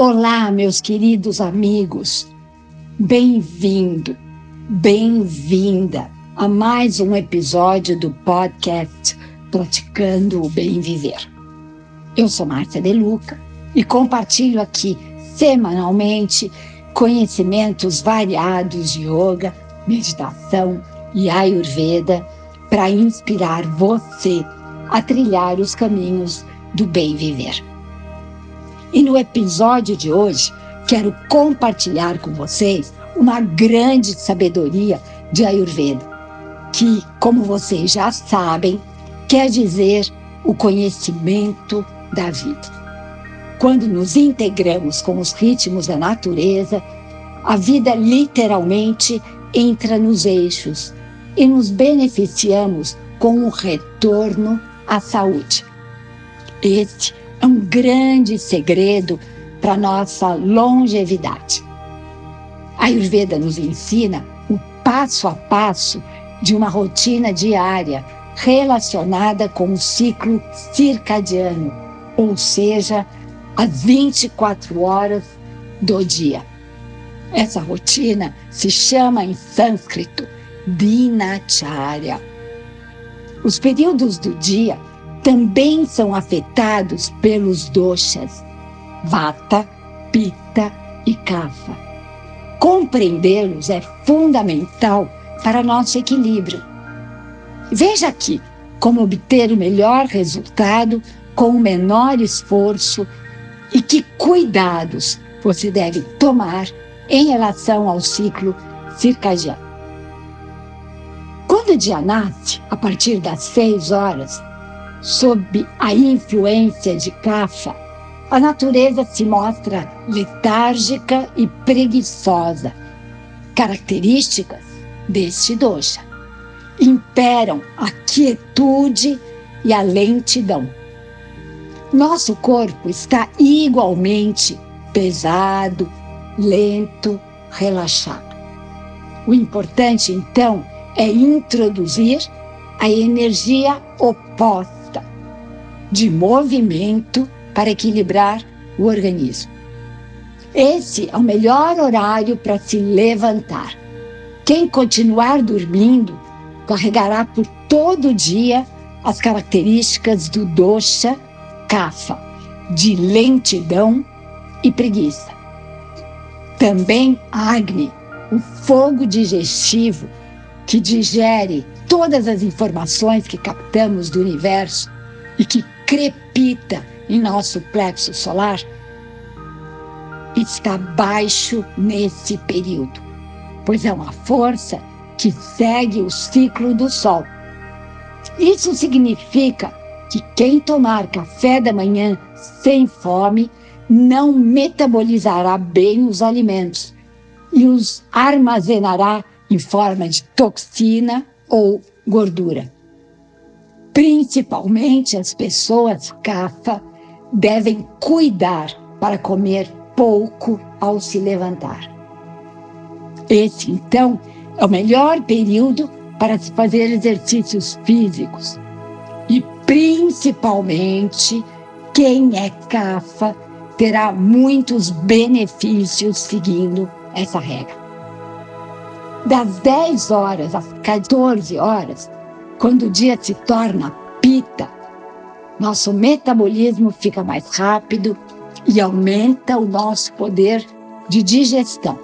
Olá, meus queridos amigos. Bem-vindo, bem-vinda a mais um episódio do podcast Praticando o Bem Viver. Eu sou Márcia De Luca e compartilho aqui semanalmente conhecimentos variados de yoga, meditação e ayurveda para inspirar você a trilhar os caminhos do bem viver. E no episódio de hoje, quero compartilhar com vocês uma grande sabedoria de Ayurveda, que, como vocês já sabem, quer dizer o conhecimento da vida. Quando nos integramos com os ritmos da natureza, a vida literalmente entra nos eixos e nos beneficiamos com o retorno à saúde. Este é um grande segredo para nossa longevidade. A Ayurveda nos ensina o passo a passo de uma rotina diária relacionada com o ciclo circadiano, ou seja, as 24 horas do dia. Essa rotina se chama em sânscrito Dinacharya. Os períodos do dia também são afetados pelos doshas, vata, pitta e kapha. Compreendê-los é fundamental para nosso equilíbrio. Veja aqui como obter o melhor resultado com o menor esforço e que cuidados você deve tomar em relação ao ciclo circadiano. Quando o dia nasce, a partir das seis horas, sob a influência de Kapha, a natureza se mostra letárgica e preguiçosa, características deste dosha. Imperam a quietude e a lentidão. Nosso corpo está igualmente pesado, lento, relaxado. O importante, então, é introduzir a energia oposta de movimento para equilibrar o organismo. Esse é o melhor horário para se levantar. Quem continuar dormindo carregará por todo o dia as características do dosha kapha, de lentidão e preguiça. Também Agni, o fogo digestivo que digere todas as informações que captamos do universo e que crepita em nosso plexo solar está baixo nesse período, pois é uma força que segue o ciclo do Sol. Isso significa que quem tomar café da manhã sem fome não metabolizará bem os alimentos e os armazenará em forma de toxina ou gordura. Principalmente as pessoas CAFA devem cuidar para comer pouco ao se levantar. Esse, então, é o melhor período para se fazer exercícios físicos. E, principalmente, quem é CAFA terá muitos benefícios seguindo essa regra. Das 10 horas às 14 horas, quando o dia se torna pita, nosso metabolismo fica mais rápido e aumenta o nosso poder de digestão.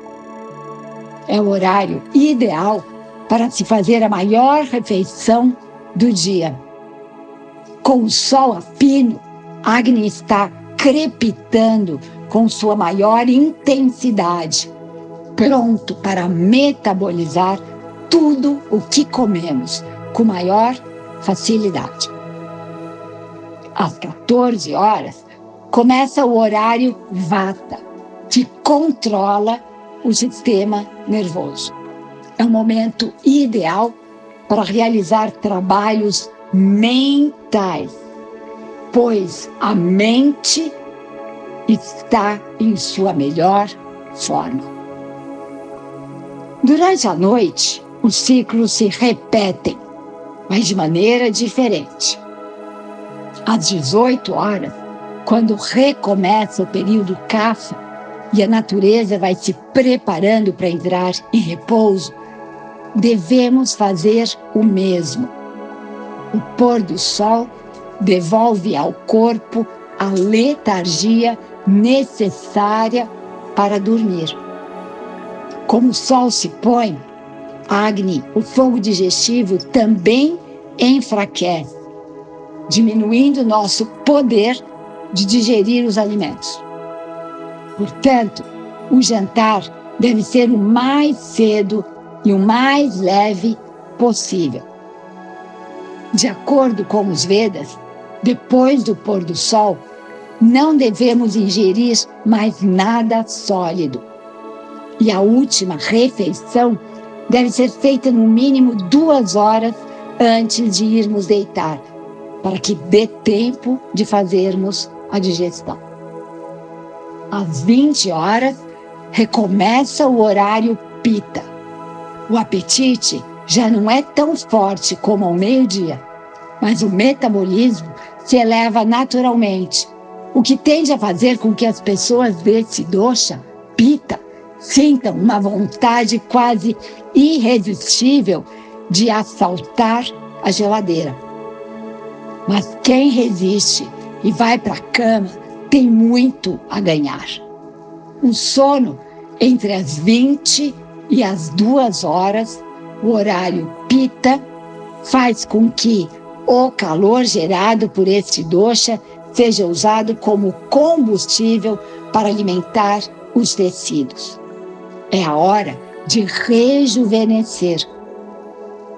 É o horário ideal para se fazer a maior refeição do dia. Com o sol a pino, Agni está crepitando com sua maior intensidade, pronto para metabolizar tudo o que comemos com maior facilidade. Às 14 horas, começa o horário Vata, que controla o sistema nervoso. É um momento ideal para realizar trabalhos mentais, pois a mente está em sua melhor forma. Durante a noite, os ciclos se repetem mas de maneira diferente. Às 18 horas, quando recomeça o período CAFA, e a natureza vai se preparando para entrar em repouso, devemos fazer o mesmo. O pôr do sol devolve ao corpo a letargia necessária para dormir. Como o sol se põe, Agni, o fogo digestivo, também enfraquece, diminuindo nosso poder de digerir os alimentos. Portanto, o jantar deve ser o mais cedo e o mais leve possível. De acordo com os Vedas, depois do pôr do sol, não devemos ingerir mais nada sólido. E a última refeição deve ser feita no mínimo duas horas antes de irmos deitar, para que dê tempo de fazermos a digestão. Às 20 horas, recomeça o horário pita. O apetite já não é tão forte como ao meio-dia, mas o metabolismo se eleva naturalmente, o que tende a fazer com que as pessoas desse dosha, pita, sintam uma vontade quase irresistível de assaltar a geladeira. Mas quem resiste e vai para a cama tem muito a ganhar. O sono entre as 20 e as 2 horas, o horário pita, faz com que o calor gerado por este dosha seja usado como combustível para alimentar os tecidos. É a hora de rejuvenescer.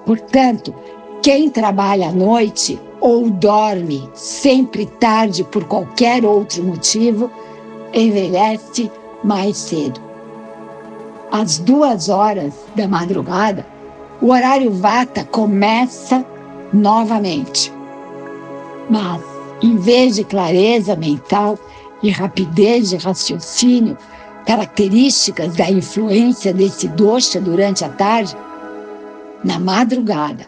Portanto, quem trabalha à noite ou dorme sempre tarde por qualquer outro motivo, envelhece mais cedo. Às duas horas da madrugada, o horário Vata começa novamente. Mas, em vez de clareza mental e rapidez de raciocínio, características da influência desse dosha durante a tarde, na madrugada,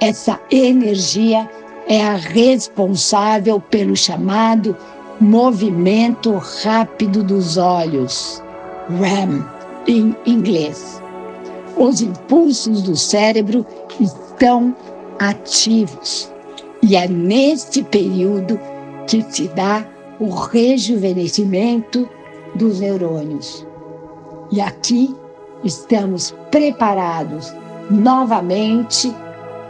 essa energia é a responsável pelo chamado movimento rápido dos olhos, REM em inglês. Os impulsos do cérebro estão ativos e é neste período que se dá o rejuvenescimento dos neurônios. E aqui estamos preparados novamente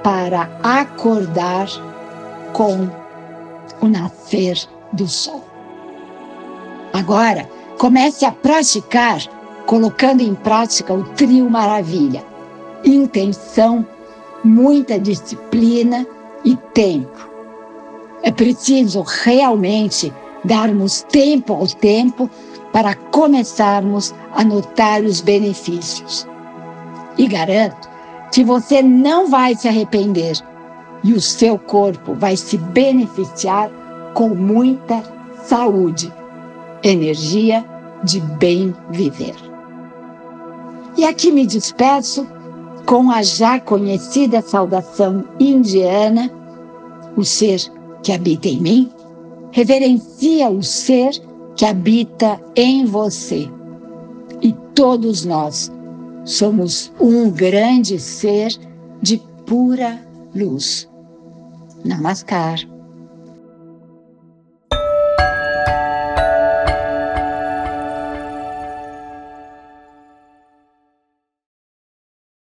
para acordar com o nascer do sol. Agora, comece a praticar, colocando em prática o trio maravilha. Intenção, muita disciplina e tempo. É preciso realmente darmos tempo ao tempo para começarmos a notar os benefícios. E garanto que você não vai se arrepender e o seu corpo vai se beneficiar com muita saúde, energia de bem viver. E aqui me despeço com a já conhecida saudação indiana: o ser que habita em mim reverencia o ser que habita em você. E todos nós somos um grande ser de pura luz. Namaskar.